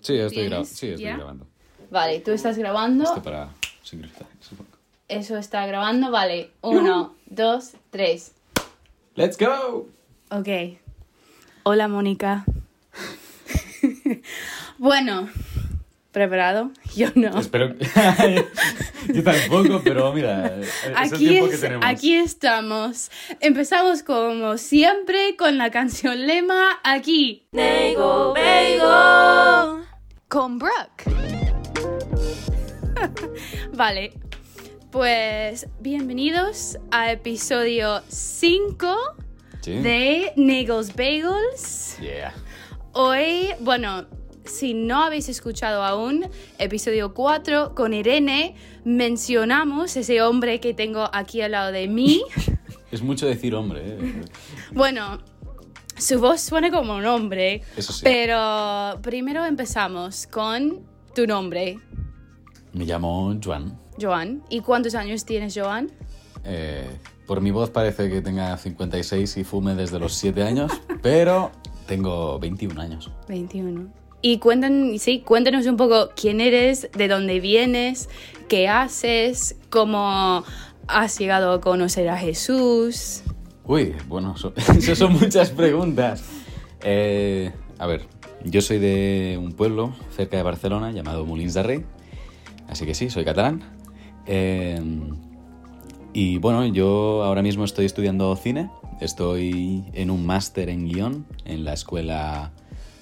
Sí, estoy, sí, estoy ¿Ya? grabando. Vale, tú estás grabando. Esto para sincronizar, supongo. Eso está grabando. Vale, uno, dos, tres. ¡Let's go! Ok. Hola, Mónica. bueno, ¿preparado? Yo no. Espero que... Yo tampoco, pero mira, es el Aquí, tiempo que es- tenemos. aquí estamos. Empezamos como siempre con la canción lema aquí. Nego Bego. Con Brooke. vale. Pues bienvenidos a episodio 5 Sí. de Negos Bagels. Yeah. Hoy, bueno, si no habéis escuchado aún, episodio 4 con Irene, mencionamos ese hombre que tengo aquí al lado de mí. Es mucho decir hombre, ¿eh? Bueno, su voz suena como un hombre, Eso sí. pero primero empezamos con tu nombre, Me llamo Juan. Joan. ¿Y cuántos años tienes, Joan? Eh, por mi voz parece que tenga 56 y fume desde los 7 años, pero tengo 21 años. 21. Y cuentan, sí, cuéntanos un poco quién eres, de dónde vienes, qué haces, cómo has llegado a conocer a Jesús. Uy, bueno, so- eso son muchas preguntas. Eh, a ver, yo soy de un pueblo cerca de Barcelona llamado Molins de Rey, así que sí, soy catalán. Eh, y bueno, yo ahora mismo estoy estudiando cine, estoy en un máster en guion en la Escuela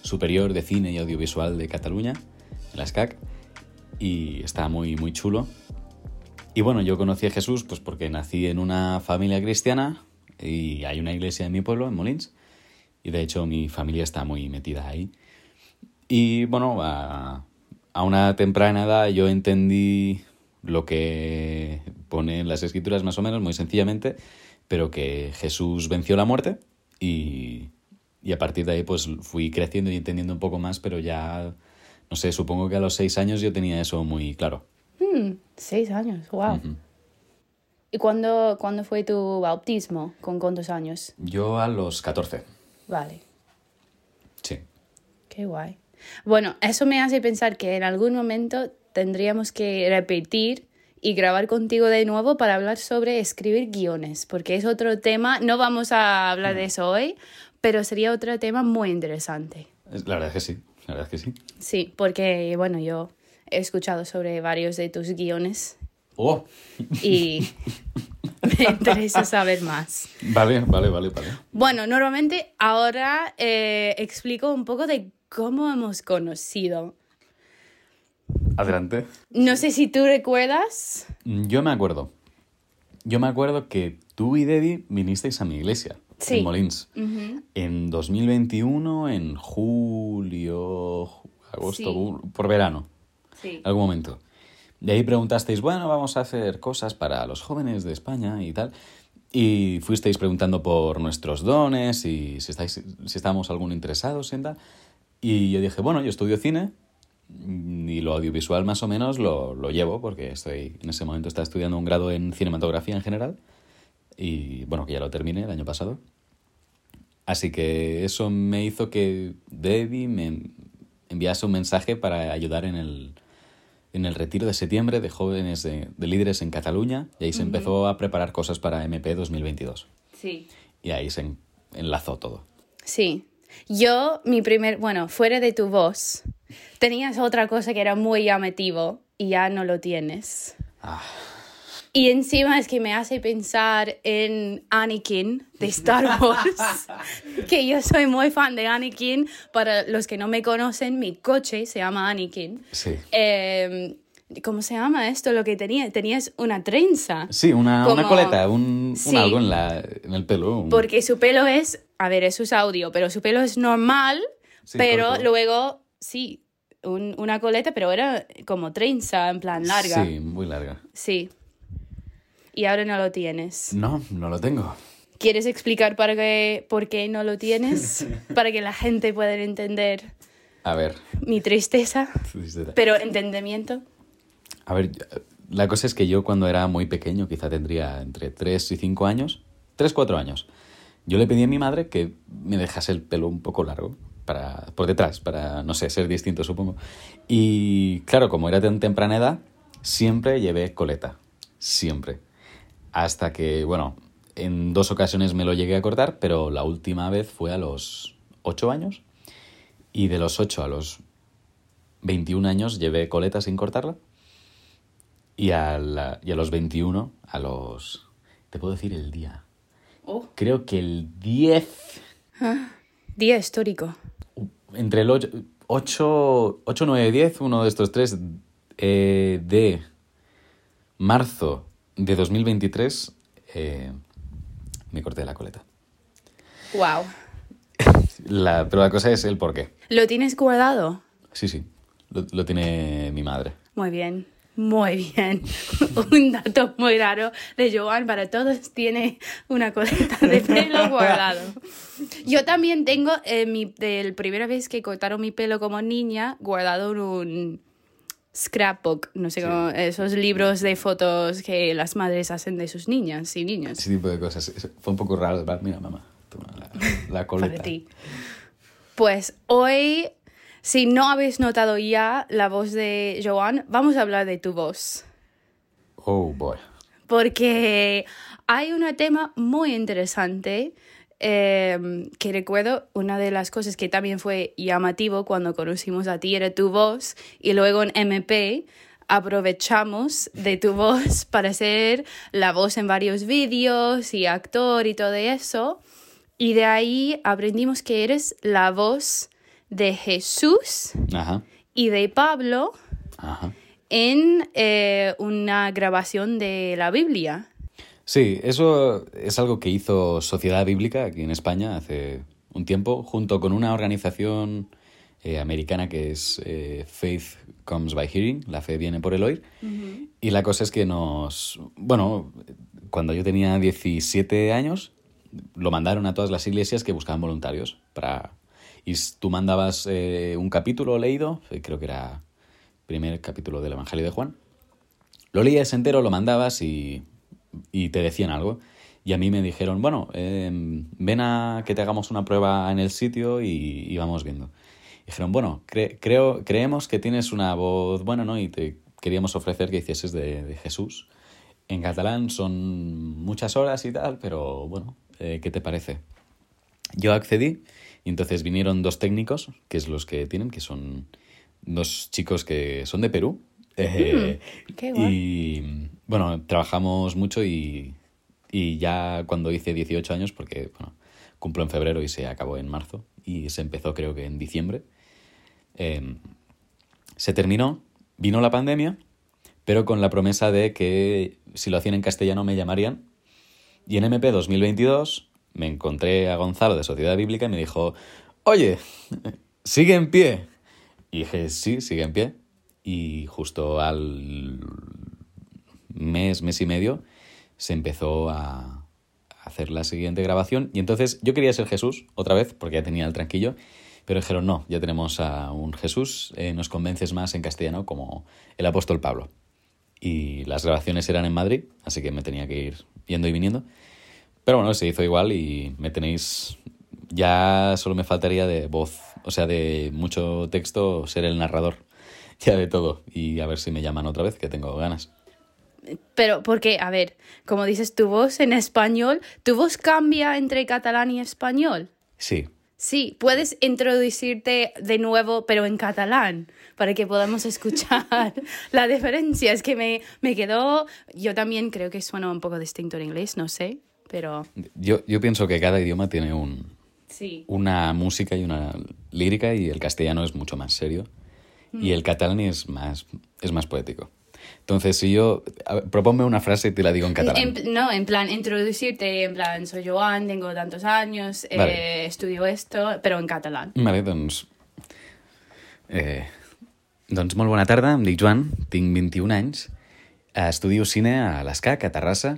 Superior de Cine y Audiovisual de Cataluña, la SCAC, y está muy, muy chulo. Y bueno, yo conocí a Jesús pues porque nací en una familia cristiana y hay una iglesia en mi pueblo, en Molins, y de hecho mi familia está muy metida ahí. Y bueno, a, a una temprana edad yo entendí lo que pone en las escrituras más o menos, muy sencillamente, pero que Jesús venció la muerte y, y a partir de ahí pues fui creciendo y entendiendo un poco más, pero ya, no sé, supongo que a los seis años yo tenía eso muy claro. Hmm, seis años, wow. ¿Y cuándo, cuándo fue tu bautismo? ¿Con cuántos años? Yo a los 14, Vale, sí. qué guay. Bueno, eso me hace pensar que en algún momento tendríamos que repetir y grabar contigo de nuevo para hablar sobre escribir guiones, porque es otro tema, no vamos a hablar de eso hoy, pero sería otro tema muy interesante. Es- La verdad es que sí, la verdad es que sí. Sí, porque bueno, yo he escuchado sobre varios de tus guiones Oh, y me interesa saber más. vale, vale, vale, vale. Bueno, normalmente ahora eh, explico un poco de cómo hemos conocido. Adelante. No sé si tú recuerdas. Yo me acuerdo. Yo me acuerdo que tú y Debbie vinisteis a mi iglesia, Sí. en Molins, en 2021, en julio, agosto, Sí. por verano, Sí. algún momento. De ahí preguntasteis, bueno, vamos a hacer cosas para los jóvenes de España y tal. Y fuisteis preguntando por nuestros dones y si, estáis, si estábamos alguno interesados en tal. Y yo dije, bueno, yo estudio cine y lo audiovisual más o menos lo, lo llevo porque estoy en ese momento estaba estudiando un grado en cinematografía en general y bueno, que ya lo terminé el año pasado. Así que eso me hizo que Debbie me enviase un mensaje para ayudar en el, en el retiro de septiembre de jóvenes de, de líderes en Cataluña y ahí se empezó a preparar cosas para MP 2022 Sí. y ahí se en- enlazó todo. Sí. Yo, mi primer, bueno, fuera de tu voz, tenías otra cosa que era muy llamativo y ya no lo tienes. Ah, Y encima es que me hace pensar en Anakin de Star Wars, que yo soy muy fan de Anakin. Para los que no me conocen, mi coche se llama Anakin. sí. Eh, ¿Cómo se llama esto? Lo que tenía, tenías una trenza. Sí, una, una Como- coleta, un, un Sí. algo en, la, en el pelo. un- Porque su pelo es, a ver, eso es audio, pero su pelo es normal, Sí, pero corto. luego, sí, un- una coleta, pero era como trenza, en plan larga. Sí, muy larga. Sí. Y ahora no lo tienes. No, no lo tengo. ¿Quieres explicar para qué, por qué no lo tienes? para que la gente pueda entender A ver. mi tristeza, pero entendimiento. A ver, la cosa es que yo cuando era muy pequeño, quizá tendría entre 3 y 5 años, 3, 4 años, yo le pedí a mi madre que me dejase el pelo un poco largo. para, por detrás, para, no sé, ser distinto, supongo. Y claro, como era tan temprana edad, siempre llevé coleta. Siempre. Hasta que, bueno, en dos ocasiones me lo llegué a cortar, pero la última vez fue a los 8 años. Y de los 8 a los 21 años llevé coleta sin cortarla. Y a, la- y a los 21, a los... Te puedo decir el día. Oh. Creo que el 10 Día histórico. entre el 8, 8, 8 9, 10, uno de estos tres, eh, de marzo de 2023, eh, me corté la coleta. Wow. La, pero la cosa es el por qué. ¿Lo tienes guardado? Sí, sí, lo, lo tiene mi madre. Muy bien. Muy bien. Un dato muy raro de Joan para todos tiene una coleta de pelo guardado. Yo también tengo eh, mi, de la primera vez que cortaron mi pelo como niña guardado en un scrapbook, no sé Sí. cómo, esos libros de fotos que las madres hacen de sus niñas y niños. Ese tipo de cosas. Fue un poco raro. Mira, mamá, toma la, la coleta. para ti. Pues hoy, si no habéis notado ya la voz de Joan, vamos a hablar de tu voz. Oh, boy. porque hay un tema muy interesante eh, que recuerdo, una de las cosas que también fue llamativo cuando conocimos a ti era tu voz y luego en MP aprovechamos de tu voz para ser la voz en varios vídeos y actor y todo eso y de ahí aprendimos que eres la voz de Jesús Ajá, y de Pablo ajá. en eh, una grabación de la Biblia. Sí, eso es algo que hizo Sociedad Bíblica aquí en España hace un tiempo, junto con una organización eh, americana que es eh, Faith Comes by Hearing, la fe viene por el oír. Y la cosa es que nos... Bueno, cuando yo tenía 17 años, lo mandaron a todas las iglesias que buscaban voluntarios para... Y tú mandabas eh, un capítulo leído, creo que era el primer capítulo del Evangelio de Juan, lo leías entero, lo mandabas y, y te decían algo. Y a mí me dijeron, bueno, eh, ven a que te hagamos una prueba en el sitio y, y vamos viendo. Dijeron, bueno, cre- creo, creemos que tienes una voz buena, ¿no? Y te queríamos ofrecer que hicieses de, de Jesús. En catalán son muchas horas y tal, pero bueno, eh, ¿qué te parece? Yo accedí y entonces vinieron dos técnicos, que es los que tienen, que son dos chicos que son de Perú. Eh, qué guay. y bueno, trabajamos mucho y, y ya cuando hice 18 años, porque bueno, cumplo en febrero y se acabó en marzo, y se empezó creo que en diciembre, eh, se terminó, vino la pandemia, pero con la promesa de que si lo hacían en castellano me llamarían. Y en MP 2022 me encontré a Gonzalo de Sociedad Bíblica y me dijo, oye, sigue en pie. Y dije, sí, sigue en pie. Y justo al mes, mes y medio, se empezó a hacer la siguiente grabación. Y entonces yo quería ser Jesús otra vez, porque ya tenía el tranquillo. Pero dijeron, no, ya tenemos a un Jesús, eh, nos convences más en castellano como el apóstol Pablo. Y las grabaciones eran en Madrid, así que me tenía que ir yendo y viniendo. Pero bueno, se hizo igual y me tenéis... Ya solo me faltaría de voz, o sea, de mucho texto, ser el narrador ya de todo. Y a ver si me llaman otra vez, que tengo ganas. Pero porque, a ver, como dices tu voz en español, ¿tu voz cambia entre catalán y español? Sí, Sí, puedes introducirte de nuevo, pero en catalán, para que podamos escuchar la diferencia. Es que me, me quedó, yo también creo que suena un poco distinto en inglés, no sé, pero yo, yo pienso que cada idioma tiene un, sí. una música y una lírica y el castellano es mucho más serio y el catalán es más, es más poético. Entonces, si yo... ver, proponme una frase y te la digo en catalán. En- no, en plan, introducirte, en plan, soy Joan, tengo tantos años, eh, Vale. estudio esto, pero en catalán. Vale, doncs... Eh, doncs molt bona tarda, em dic Joan, tinc 21 anys, eh, estudio cine a l'ESCAC, a Terrassa,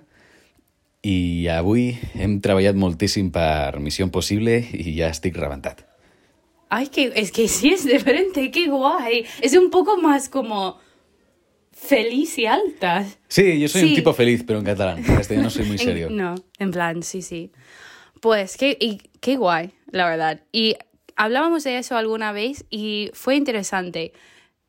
i avui hem treballat moltíssim per Missió Impossible i ja estic rebentat. Ay, que, es que sí es diferente, qué guay. Es un poco más como feliz y alta. Sí, yo soy Sí. un tipo feliz, pero en catalán. En castellano soy muy En- serio. no, en plan, sí, sí. Pues qué, y, qué guay, la verdad. Y hablábamos de eso alguna vez y fue interesante.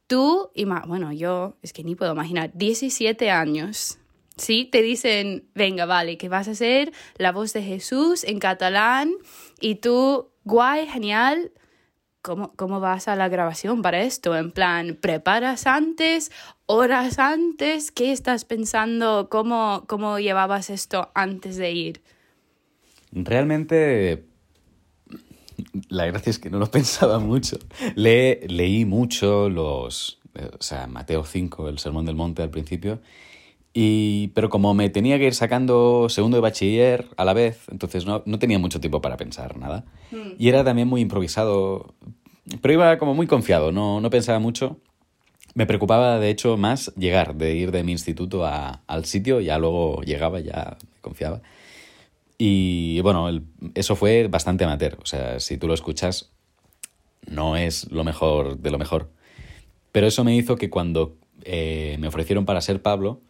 Tú, y bueno, yo es que ni puedo imaginar, 17 años, ¿sí? Te dicen, venga, vale, que vas a ser la voz de Jesús en catalán y tú, guay, genial. ¿Cómo, ¿Cómo vas a la grabación para esto? En plan, ¿preparas antes? ¿Horas antes? ¿Qué estás pensando? ¿Cómo, cómo llevabas esto antes de ir? Realmente la gracia es que no lo pensaba mucho. Le, leí mucho los, eh, o sea, Mateo 5, el Sermón del Monte al principio, y, pero como me tenía que ir sacando segundo de bachiller a la vez, entonces no, no tenía mucho tiempo para pensar nada. Hmm. Y era también muy improvisado, pero iba como muy confiado, no, no pensaba mucho. Me preocupaba, de hecho, más llegar, de ir de mi instituto a, al sitio, ya luego llegaba, ya confiaba. Y bueno, eso fue bastante amateur. O sea, si tú lo escuchas, no es lo mejor de lo mejor. Pero eso me hizo que cuando eh, me ofrecieron para ser Pablo,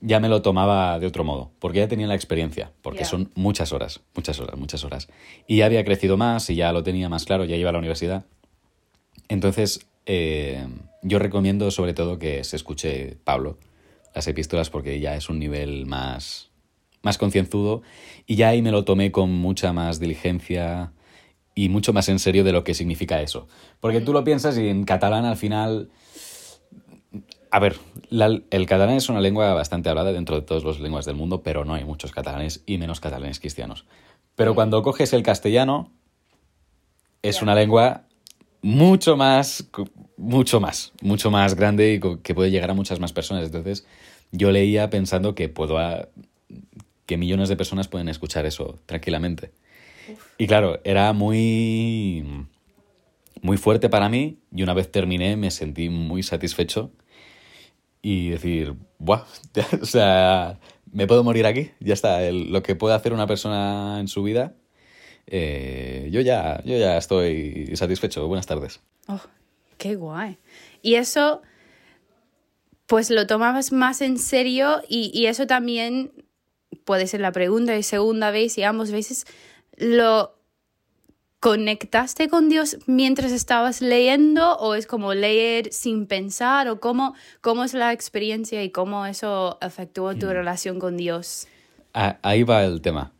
ya me lo tomaba de otro modo, porque ya tenía la experiencia, porque son muchas horas, muchas horas, muchas horas. Y ya había crecido más y ya lo tenía más claro, ya iba a la universidad. Entonces, eh, yo recomiendo sobre todo que se escuche Pablo, las epístolas, porque ya es un nivel más, más concienzudo y ya ahí me lo tomé con mucha más diligencia y mucho más en serio de lo que significa eso. Porque tú lo piensas y en catalán al final... A ver, el catalán es una lengua bastante hablada dentro de todas las lenguas del mundo, pero no hay muchos catalanes y menos catalanes cristianos. Pero cuando coges el castellano, es una lengua mucho más, mucho más, mucho más grande y que puede llegar a muchas más personas. Entonces, yo leía pensando que puedo que millones de personas pueden escuchar eso tranquilamente. Y claro, era muy, muy fuerte para mí y una vez terminé me sentí muy satisfecho y decir, ¡buah! o sea, me puedo morir aquí, ya está, lo que puede hacer una persona en su vida, eh, yo, ya, yo ya estoy satisfecho. Buenas tardes. Oh, qué guay. Y eso, pues lo tomabas más en serio y, y eso también puede ser la pregunta y segunda vez y ambas veces, ¿lo conectaste con Dios mientras estabas leyendo o es como leer sin pensar o cómo, cómo es la experiencia y cómo eso afectó tu mm. relación con Dios? Ahí va el tema.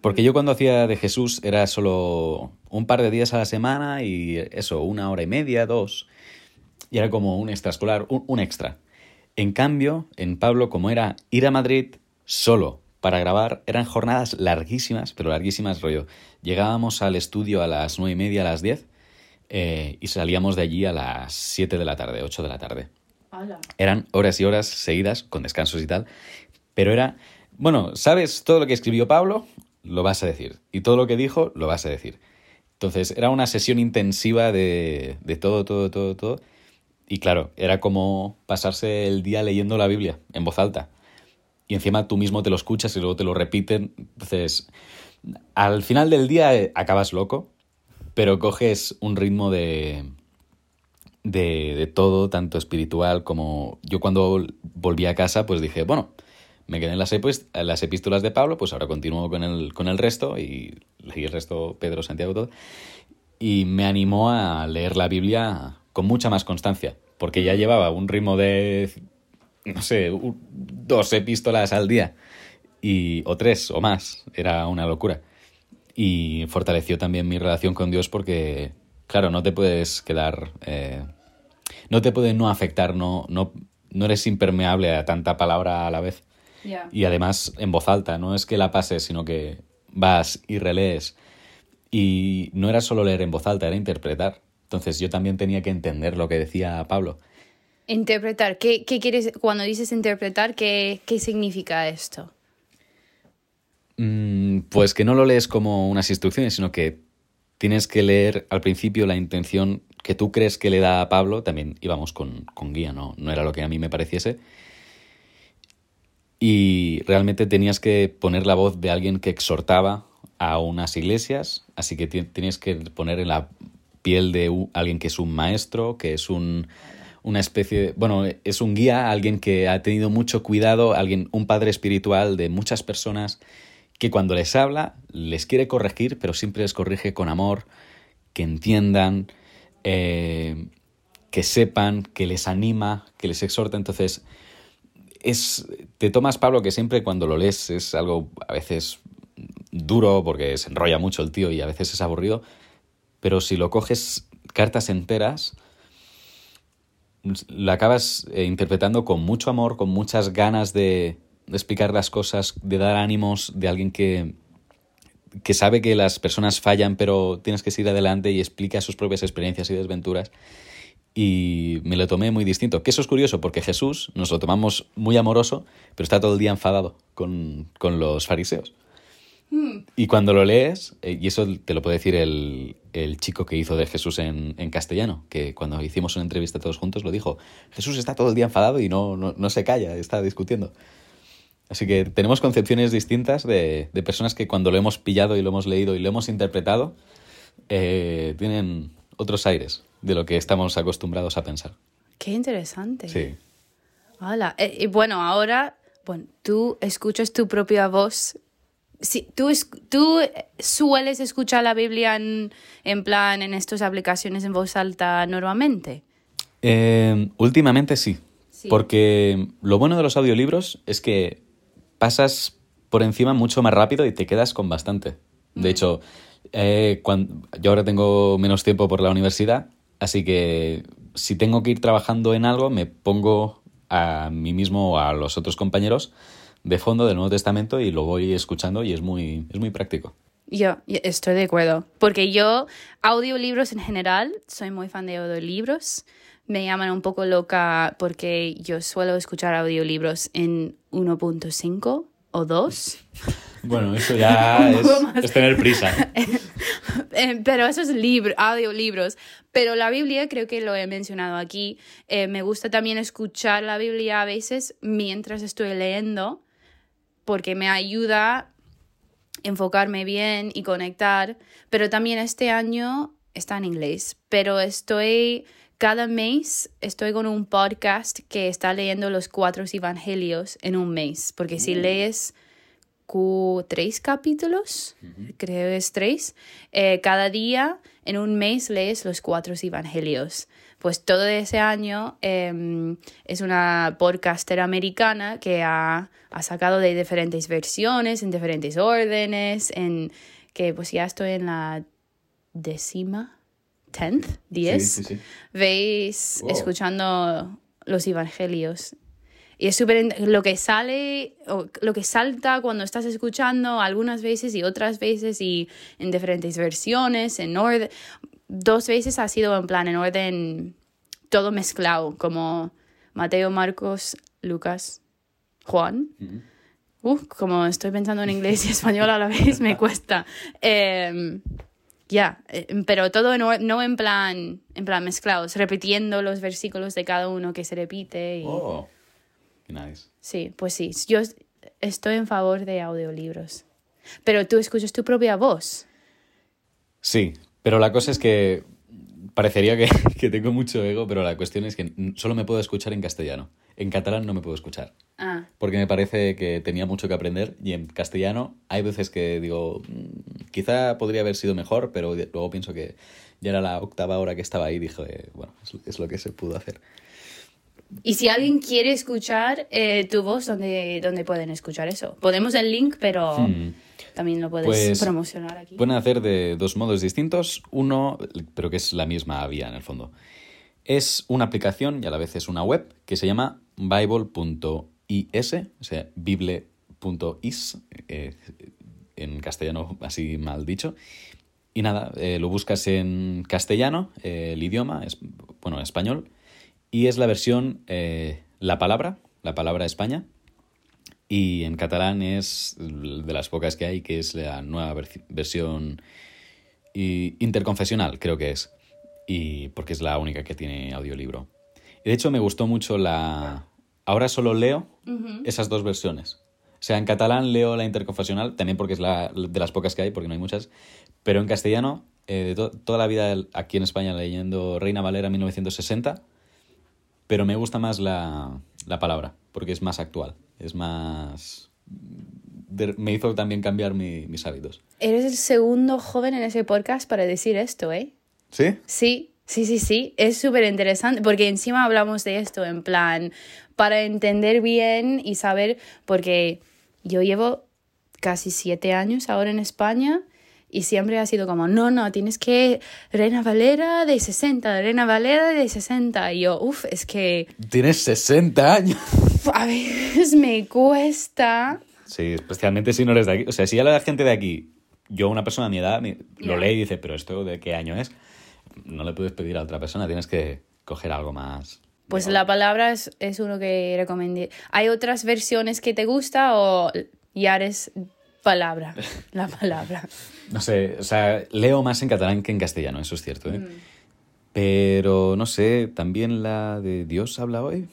Porque yo cuando hacía de Jesús era solo un par de días a la semana y eso, una hora y media, dos. Y era como un extraescolar, un, un extra. En cambio, en Pablo, como era ir a Madrid solo para grabar. Eran jornadas larguísimas, pero larguísimas, rollo. Llegábamos al estudio a las nueve y media, a las diez, eh, y salíamos de allí a las siete de la tarde, ocho de la tarde. Eran horas y horas seguidas, con descansos y tal, pero era, bueno, ¿sabes todo lo que escribió Pablo? Lo vas a decir. Y todo lo que dijo, lo vas a decir. Entonces, era una sesión intensiva de, de todo, todo, todo, todo. Y claro, era como pasarse el día leyendo la Biblia en voz alta y encima tú mismo te lo escuchas y luego te lo repiten. Entonces, al final del día eh, acabas loco, pero coges un ritmo de, de, todo, tanto espiritual como yo cuando volví a casa, pues dije, bueno, me quedé en las, las epístolas de Pablo, pues ahora continúo con el, con el resto y leí el resto, Pedro, Santiago, todo. Y me animó a leer la Biblia con mucha más constancia, porque ya llevaba un ritmo de no sé, dos epístolas al día y, o tres o más. Era una locura. Y fortaleció también mi relación con Dios porque, claro, no te puedes quedar... Eh, no te puede no afectar, no, no, no eres impermeable a tanta palabra a la vez. Y además en voz alta, no es que la pases, sino que vas y relees. Y no era solo leer en voz alta, era interpretar. Entonces yo también tenía que entender lo que decía Pablo. Interpretar, ¿qué, qué quieres, cuando dices interpretar, qué, qué significa esto? Mm, pues que no lo lees como unas instrucciones, sino que tienes que leer al principio la intención que tú crees que le da a Pablo, también íbamos con, con guía, ¿no? no era lo que a mí me pareciese. Y realmente tenías que poner la voz de alguien que exhortaba a unas iglesias, así que tienes que poner en la piel de alguien que es un maestro, que es un una especie, bueno, es un guía, alguien que ha tenido mucho cuidado, alguien, un padre espiritual de muchas personas que cuando les habla les quiere corregir, pero siempre les corrige con amor, que entiendan, eh, que sepan, que les anima, que les exhorta. Entonces, es, te tomas, Pablo, que siempre cuando lo lees es algo a veces duro porque se enrolla mucho el tío y a veces es aburrido, pero si lo coges cartas enteras, la acabas eh, interpretando con mucho amor, con muchas ganas de, de explicar las cosas, de dar ánimos, de alguien que, que sabe que las personas fallan, pero tienes que seguir adelante y explica sus propias experiencias y desventuras. Y me lo tomé muy distinto. Que eso es curioso, porque Jesús nos lo tomamos muy amoroso, pero está todo el día enfadado con, con los fariseos. Y cuando lo lees, eh, y eso te lo puede decir el, el chico que hizo de Jesús en, en, castellano, que cuando hicimos una entrevista todos juntos lo dijo, Jesús está todo el día enfadado y no, no, no se calla, está discutiendo. Así que tenemos concepciones distintas de, de, personas que cuando lo hemos pillado y lo hemos leído y lo hemos interpretado, eh, tienen otros aires de lo que estamos acostumbrados a pensar. Qué interesante. Sí. Hola. Eh, y bueno, ahora, bueno, tú escuchas tu propia voz Sí, ¿tú, ¿Tú sueles escuchar la Biblia en, en, plan en estas aplicaciones en voz alta normalmente? Eh, últimamente sí, sí, porque lo bueno de los audiolibros es que pasas por encima mucho más rápido y te quedas con bastante. De mm. hecho, eh, cuando, yo ahora tengo menos tiempo por la universidad, así que si tengo que ir trabajando en algo, me pongo a mí mismo o a los otros compañeros de fondo del Nuevo Testamento y lo voy escuchando y es muy, es muy práctico. Yo estoy de acuerdo, porque yo audiolibros en general, soy muy fan de audiolibros, me llaman un poco loca porque yo suelo escuchar audiolibros en 1.5 o 2. Bueno, eso ya es, es, tener prisa. Eh, pero eso es libro, audiolibros. Pero la Biblia, creo que lo he mencionado aquí, eh, me gusta también escuchar la Biblia a veces mientras estoy leyendo porque me ayuda a enfocarme bien y conectar, pero también este año está en inglés, pero estoy cada mes estoy con un podcast que está leyendo los cuatro evangelios en un mes, porque si mm. lees tres capítulos, creo es tres, eh, cada día en un mes lees los cuatro evangelios pues todo ese año eh, es una podcaster americana que ha, ha, sacado de diferentes versiones, en diferentes órdenes, en que pues ya estoy en la décima, tenth, diez, sí, sí, sí. veis wow. escuchando los evangelios. Y es súper lo que sale, o lo que salta cuando estás escuchando algunas veces y otras veces y en diferentes versiones, en orden dos veces ha sido en plan en orden todo mezclado, como Mateo, Marcos, Lucas, Juan. Uh, como estoy pensando en inglés y español a la vez, me cuesta. Eh, ya, yeah, eh, pero todo en, no en plan, en plan mezclados, repitiendo los versículos de cada uno que se repite. Y... Oh, nice. Sí, pues sí, yo estoy en favor de audiolibros. Pero tú escuchas tu propia voz. Sí, pero la cosa es que parecería que, que, tengo mucho ego, pero la cuestión es que solo me puedo escuchar en castellano. En catalán no me puedo escuchar. Ah. Porque me parece que tenía mucho que aprender y en castellano hay veces que digo, mmm, quizá podría haber sido mejor, pero luego pienso que ya era la octava hora que estaba ahí y dije, bueno, es, lo que se pudo hacer. Y si alguien quiere escuchar eh, tu voz, ¿dónde, ¿dónde pueden escuchar eso? Podemos el link, pero... Hmm. También lo puedes pues, promocionar aquí. Pueden hacer de dos modos distintos. Uno, pero que es la misma vía en el fondo. Es una aplicación y a la vez es una web que se llama bible.is, o sea, bible.is, eh, en castellano así mal dicho. Y nada, eh, lo buscas en castellano, eh, el idioma, es, bueno, español, y es la versión, la palabra, la palabra España, y en catalán es de las pocas que hay, que es la nueva versión interconfesional, creo que es. Y porque es la única que tiene audiolibro. Y de hecho me gustó mucho la... Ahora solo leo uh -huh. esas dos versiones. O sea, en catalán leo la interconfesional, también porque es la, de las pocas que hay, porque no hay muchas. Pero en castellano, eh, de to toda la vida aquí en España leyendo Reina Valera 1960, pero me gusta más la, la palabra, porque es más actual es más... De, me hizo también cambiar mi, mis hábitos. Eres el segundo joven en ese podcast para decir esto, ¿eh? ¿Sí? Sí, sí, sí, sí. Es súper interesante porque encima hablamos de esto en plan para entender bien y saber, porque yo llevo casi siete años ahora en España y siempre ha sido como, no, no, tienes que Reina Valera de 60, Reina Valera de 60. Y yo, uff, es que Tienes 60 años. a veces me cuesta. Sí, especialmente si no eres de aquí. O sea, si a la gente de aquí, yo, una persona de mi edad, lo Ya. lee y dice, pero ¿esto de qué año es? No le puedes pedir a otra persona, tienes que coger algo más. Pues la palabra es, es uno que recomendé. ¿Hay otras versiones que te gusta o ya eres palabra? La palabra. No sé, o sea, leo más en catalán que en castellano, eso es cierto, ¿eh? Pero, no sé, también la de Dios habla hoy,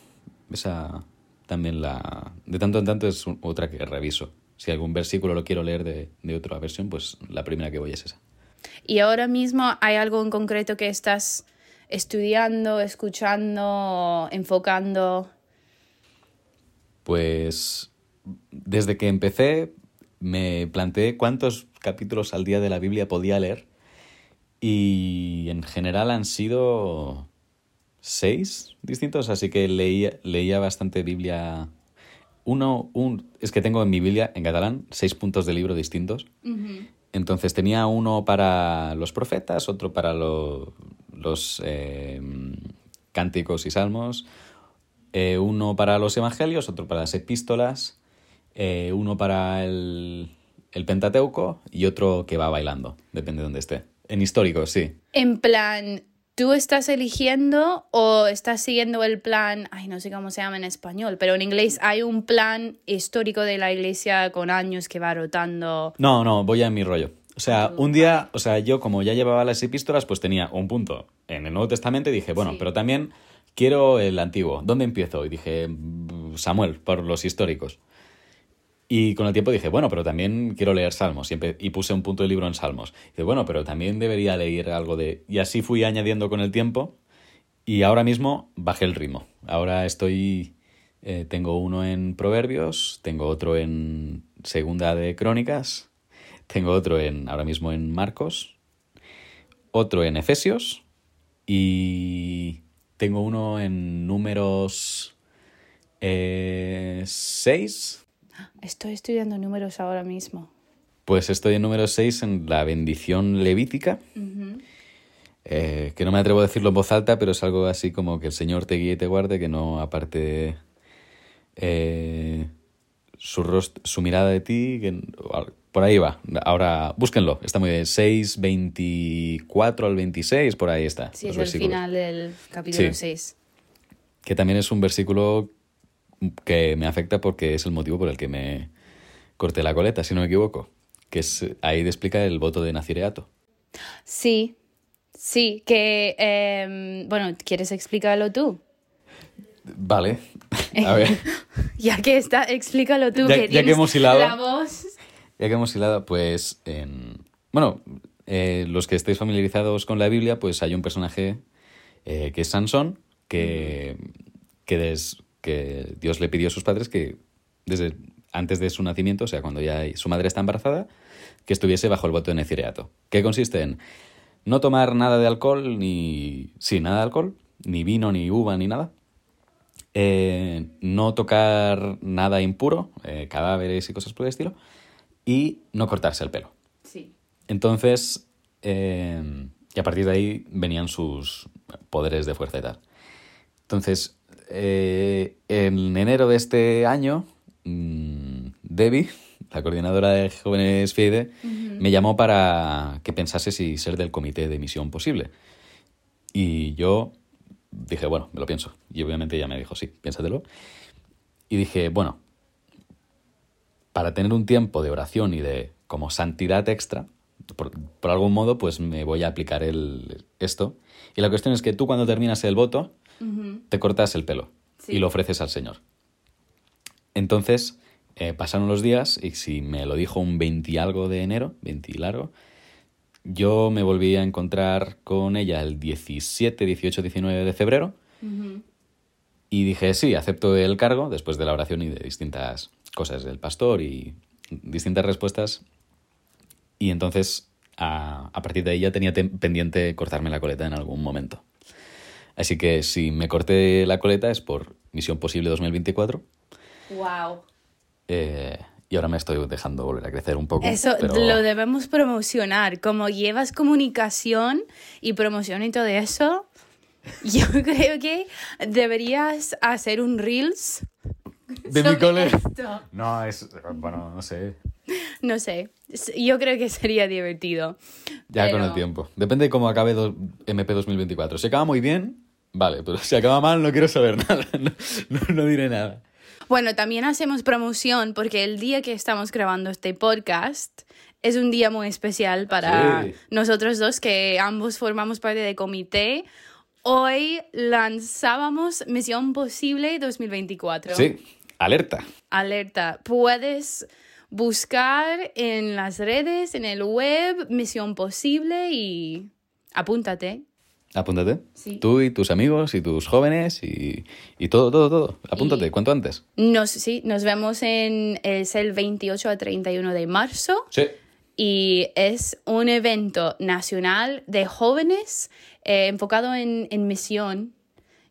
esa también la... De tanto en tanto es un- otra que reviso. Si algún versículo lo quiero leer de, de otra versión, pues la primera que voy es esa. ¿Y ahora mismo hay algo en concreto que estás estudiando, escuchando, enfocando? Pues desde que empecé me planteé cuántos capítulos al día de la Biblia podía leer y en general han sido seis distintos, así que leía, leía bastante Biblia. Uno, un, es que tengo en mi Biblia en catalán seis puntos de libro distintos. Entonces tenía uno para los profetas, otro para lo- los eh, cánticos y salmos, eh, uno para los evangelios, otro para las epístolas, eh, uno para el, el Pentateuco y otro que va bailando, depende de dónde esté. En históricos, sí. En plan, ¿tú estás eligiendo o estás siguiendo el plan? Ay, no sé cómo se llama en español, pero en inglés hay un plan histórico de la iglesia con años que va rotando. No, no, voy a mi rollo. O sea, un día, o sea, yo como ya llevaba las epístolas, pues tenía un punto en el Nuevo Testamento y dije, bueno, Sí. pero también quiero el antiguo. ¿Dónde empiezo? Y dije, "Mm, Samuel, por los históricos. Y con el tiempo dije, bueno, pero también quiero leer Salmos. Y, empe- y puse un punto de libro en Salmos. Dije, bueno, pero también debería leer algo de... Y así fui añadiendo con el tiempo. Y ahora mismo bajé el ritmo. Ahora estoy... eh, tengo uno en Proverbios, tengo otro en Segunda de Crónicas, tengo otro en ahora mismo en Marcos, otro en Efesios y tengo uno en números 6. Estoy estudiando números ahora mismo. Pues estoy en número 6 en la bendición levítica. Eh, que no me atrevo a decirlo en voz alta, pero es algo así como que el Señor te guíe y te guarde, que no aparte eh, su, rost- su mirada de ti. Que, por ahí va. Ahora, búsquenlo. Está muy bien. 6, 24 al 26, por ahí está. Sí, es el final del capítulo Sí. 6. Que también es un versículo que me afecta porque es el motivo por el que me corté la coleta, si no me equivoco. Que es ahí te explica el voto de nacireato. Sí, sí, que... em, bueno, ¿quieres explicarlo tú? Vale. A ver. Ya que está, explícalo tú. Ya- que ya que hemos hilado. La voz. Ya que hemos hilado, pues, en... bueno, eh, los que estéis familiarizados con la Biblia, pues hay un personaje eh, que es Sansón, que, que, des- que Dios le pidió a sus padres que desde antes de su nacimiento, o sea, cuando ya su madre está embarazada, que estuviese bajo el voto de Necireato. Que consiste en no tomar nada de alcohol, ni... Sí, nada de alcohol, ni vino, ni uva, ni nada. Eh, no tocar nada impuro, eh, cadáveres y cosas por el estilo, y no cortarse el pelo. Sí. Entonces, eh, y a partir de ahí venían sus poderes de fuerza y tal. Entonces, eh, en enero de este año, mm, Debbie, la coordinadora de Jóvenes FIDE, me llamó para que pensase si ser del comité de misión posible. Y yo dije, bueno, me lo pienso. Y obviamente ella me dijo, sí, piénsatelo. Y dije, bueno, para tener un tiempo de oración y de como santidad extra, por, por algún modo, pues me voy a aplicar el, esto. Y la cuestión es que tú cuando terminas el voto, te cortas el pelo Sí. y lo ofreces al Señor. Entonces, eh, pasaron los días y si me lo dijo un 20 y algo de enero, 20 y largo, yo me volví a encontrar con ella el 17, 18, 19 de febrero y dije, sí, acepto el cargo después de la oración y de distintas cosas del pastor y distintas respuestas. Y entonces a, a partir de ahí ya tenía pendiente cortarme la coleta en algún momento. Así que si me corté la coleta es por Misión Posible 2024 Wow. eh, y ahora me estoy dejando volver a crecer un poco. Eso pero- lo debemos promocionar. Como llevas comunicación y promoción y todo eso, yo creo que deberías hacer un Reels. ¿De mi cole? esto. No, es... Bueno, no sé. No sé, yo creo que sería divertido. Ya con el tiempo. Depende de cómo acabe do- MP 2024. Si acaba muy bien, vale, pero si acaba mal no quiero saber nada. No, no- no diré nada. Bueno, también hacemos promoción porque el día que estamos grabando este podcast es un día muy especial para Sí. nosotros dos, que ambos formamos parte del comité. Hoy lanzábamos Misión Posible 2024. Sí, alerta. Alerta. Puedes buscar en las redes, en el web, Misión Posible y apúntate. Apúntate. Sí. Tú y tus amigos y tus jóvenes y, y todo, todo, todo. Apúntate, Y- cuanto antes. Nos, sí, nos vemos en es el 28 a 31 de marzo. Sí. y es un evento nacional de jóvenes eh, enfocado en, en misión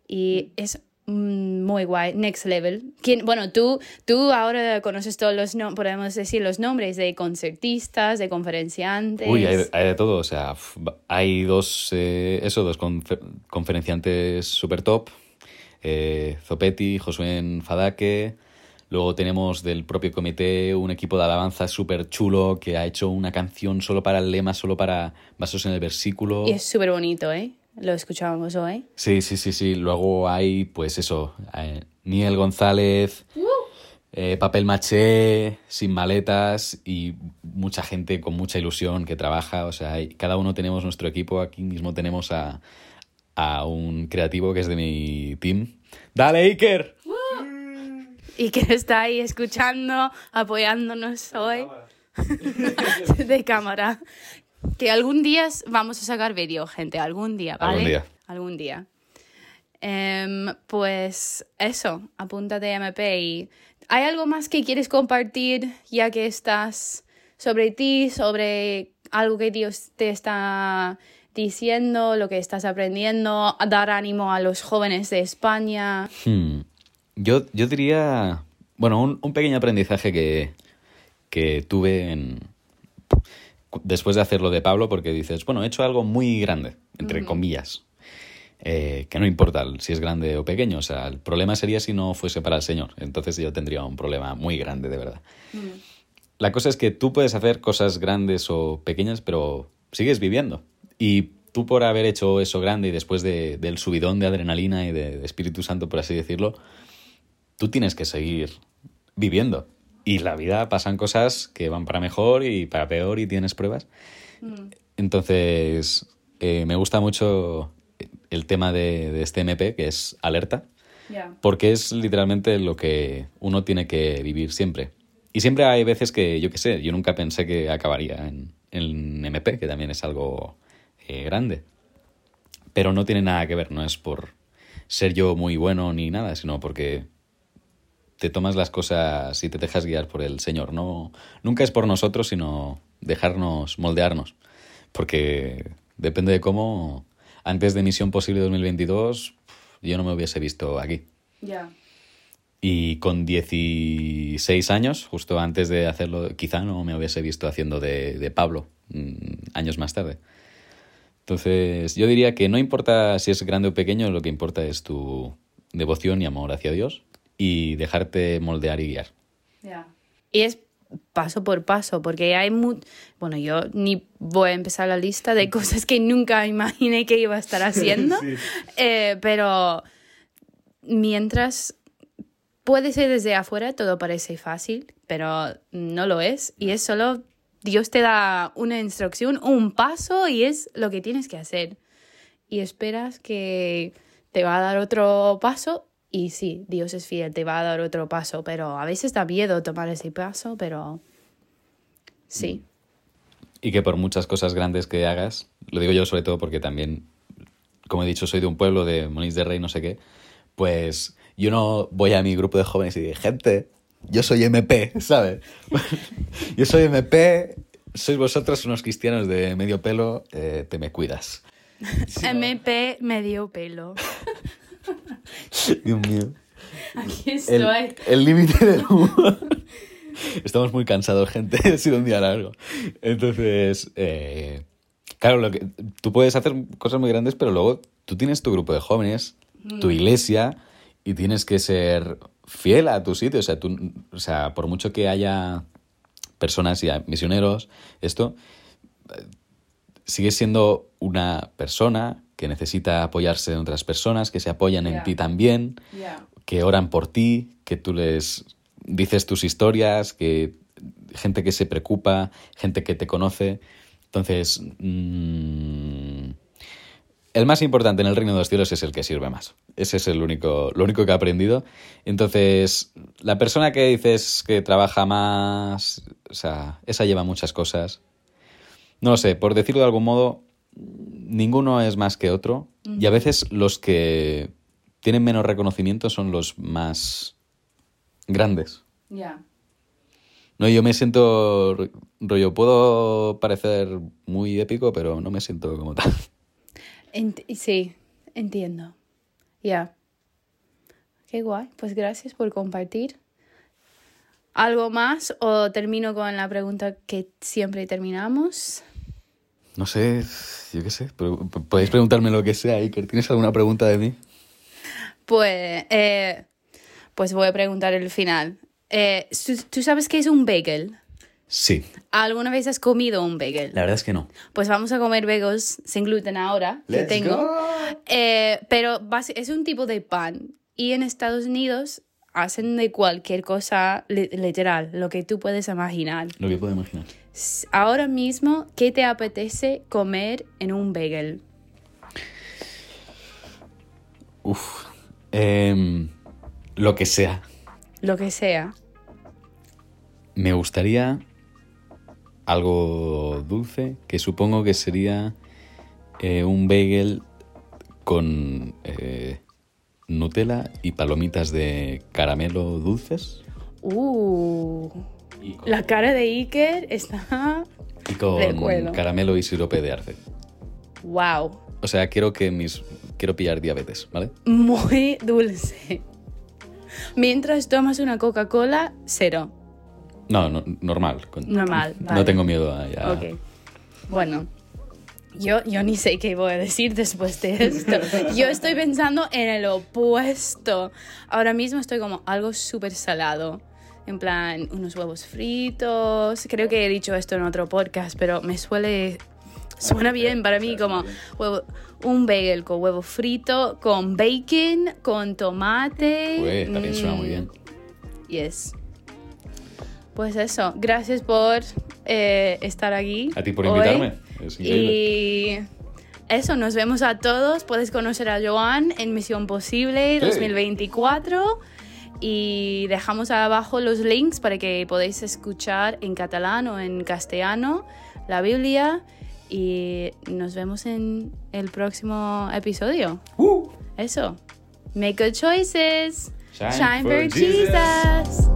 y es muy guay, next level. ¿Quién- bueno, tú, tú ahora conoces todos los, no- podemos decir los nombres de concertistas, de conferenciantes. Uy, hay, hay de todo. O sea, hay dos, eh, eso, dos confer- conferenciantes super top. Eh, Zopetti, Josué Fadake. Luego tenemos del propio comité un equipo de alabanza súper chulo que ha hecho una canción solo para el lema, solo para basos en el versículo. Y es súper bonito, ¿eh? Lo escuchábamos hoy. Sí, sí, sí, sí. Luego hay, pues eso, eh, Niel González, eh, papel maché, sin maletas y mucha gente con mucha ilusión que trabaja. O sea, cada uno tenemos nuestro equipo. Aquí mismo tenemos a, a un creativo que es de mi team. ¡Dale, Iker! Y que está ahí escuchando, apoyándonos hoy. de cámara. Que algún día vamos a sacar vídeo, gente, algún día, ¿vale? Algún día. Algún día. Em, pues eso, apúntate MP y ¿hay algo más que quieres compartir ya que estás sobre ti, sobre algo que Dios te está diciendo, lo que estás aprendiendo, a dar ánimo a los jóvenes de España? Hmm. Yo, yo diría, bueno, un, un pequeño aprendizaje que, que tuve en, después de hacerlo de Pablo, porque dices, bueno, he hecho algo muy grande, entre comillas, eh, que no importa si es grande o pequeño, o sea, el problema sería si no fuese para el Señor, entonces yo tendría un problema muy grande, de verdad. La cosa es que tú puedes hacer cosas grandes o pequeñas, pero sigues viviendo. Y tú por haber hecho eso grande y después de- del subidón de adrenalina y de, de Espíritu Santo, por así decirlo, tú tienes que seguir viviendo. Y la vida pasan cosas que van para mejor y para peor y tienes pruebas. Entonces, eh, me gusta mucho el tema de, de este MP, que es alerta, porque es literalmente lo que uno tiene que vivir siempre. Y siempre hay veces que, yo qué sé, yo nunca pensé que acabaría en, en MP, que también es algo eh, grande. Pero no tiene nada que ver, no es por ser yo muy bueno ni nada, sino porque te tomas las cosas y te dejas guiar por el Señor. No, nunca es por nosotros, sino dejarnos moldearnos. Porque depende de cómo, antes de Misión Posible 2022, yo no me hubiese visto aquí. Ya. Y con 16 años, justo antes de hacerlo, quizá no me hubiese visto haciendo de, de Pablo mm, años más tarde. Entonces, yo diría que no importa si es grande o pequeño, lo que importa es tu devoción y amor hacia Dios y dejarte moldear y guiar. Y es paso por paso, porque hay mu bueno, yo ni voy a empezar la lista de cosas que nunca imaginé que iba a estar haciendo, Eh, pero mientras puede ser desde afuera, todo parece fácil, pero no lo es, y es solo Dios te da una instrucción, un paso, y es lo que tienes que hacer. Y esperas que te va a dar otro paso, y sí, Dios es fiel, te va a dar otro paso, pero a veces da miedo tomar ese paso, pero sí. Y que por muchas cosas grandes que hagas, lo digo yo sobre todo porque también, como he dicho, soy de un pueblo de Monís de Rey, no sé qué, pues yo no voy a mi grupo de jóvenes y digo, gente, yo soy MP, ¿sabes? yo soy MP sois vosotros unos cristianos de medio pelo, eh, te me cuidas. MP medio pelo. Dios mío. Aquí estoy. el límite del humor. Estamos muy cansados, gente. Ha sido un día largo. Entonces, eh, claro, lo que, tú puedes hacer cosas muy grandes, pero luego tú tienes tu grupo de jóvenes, tu iglesia, y tienes que ser fiel a tu sitio. O sea, tú, o sea por mucho que haya personas y misioneros, esto, sigues siendo una persona que necesita apoyarse en otras personas, que se apoyan en ti también que oran por ti, que tú les dices tus historias, que gente que se preocupa, gente que te conoce. Entonces, mm, el más importante en el reino de los cielos es el que sirve más. Ese es el único, lo único que he aprendido. Entonces, la persona que dices que trabaja más, o sea, esa lleva muchas cosas. No lo sé, por decirlo de algún modo, ninguno es más que otro. Y a veces los que tienen menos reconocimiento son los más grandes. Ya. No, yo me siento ro- rollo, puedo parecer muy épico, pero no me siento como tal. Ent- sí, entiendo. Ya. Qué guay. Pues gracias por compartir. ¿Algo más o termino con la pregunta que siempre terminamos? No sé, yo qué sé, pero podéis preguntarme lo que sea, Iker. ¿Tienes alguna pregunta de mí? Pues, eh, pues voy a preguntar el final. Eh, ¿tú- ¿Tú sabes qué es un bagel? Sí, ¿Alguna vez has comido un bagel? la verdad es que no. Pues vamos a comer bagels sin gluten ahora, que Let's tengo. go. Eh, pero es un tipo de pan. Y en Estados Unidos hacen de cualquier cosa li- literal, lo que tú puedes imaginar. Lo que puedo imaginar. Ahora mismo, ¿qué te apetece comer en un bagel? Uf. Em, lo que sea. Lo que sea. Me gustaría algo dulce, que supongo que sería eh, un bagel con eh, Nutella y palomitas de caramelo dulces. Uh, con, la cara de Iker está... y con recuerdo. caramelo y sirope de arce. Wow. O sea, quiero que mis quiero pillar diabetes, ¿vale? Muy dulce. Mientras tomas una Coca-Cola, cero. No, no, normal. Normal, No tengo miedo a ya. Ok. Bueno, yo, yo ni sé qué voy a decir después de esto. Yo estoy pensando en el opuesto. Ahora mismo estoy como algo súper salado. En plan, unos huevos fritos. Creo que he dicho esto en otro podcast, pero me suele... Suena bien para mí como huevo- un bagel con huevo frito, con bacon, con tomate. Ué, también suena muy Mm, bien. Yes. Pues eso, gracias por eh, estar aquí. A ti por hoy. invitarme. Es increíble. Y eso, nos vemos a todos. Puedes conocer a Joan en Misión Posible Sí. 2024. Y dejamos abajo los links para que podáis escuchar en catalán o en castellano la Biblia. Y nos vemos en el próximo episodio. Uh. Eso. Make good choices. Shine Shine for. Jesus.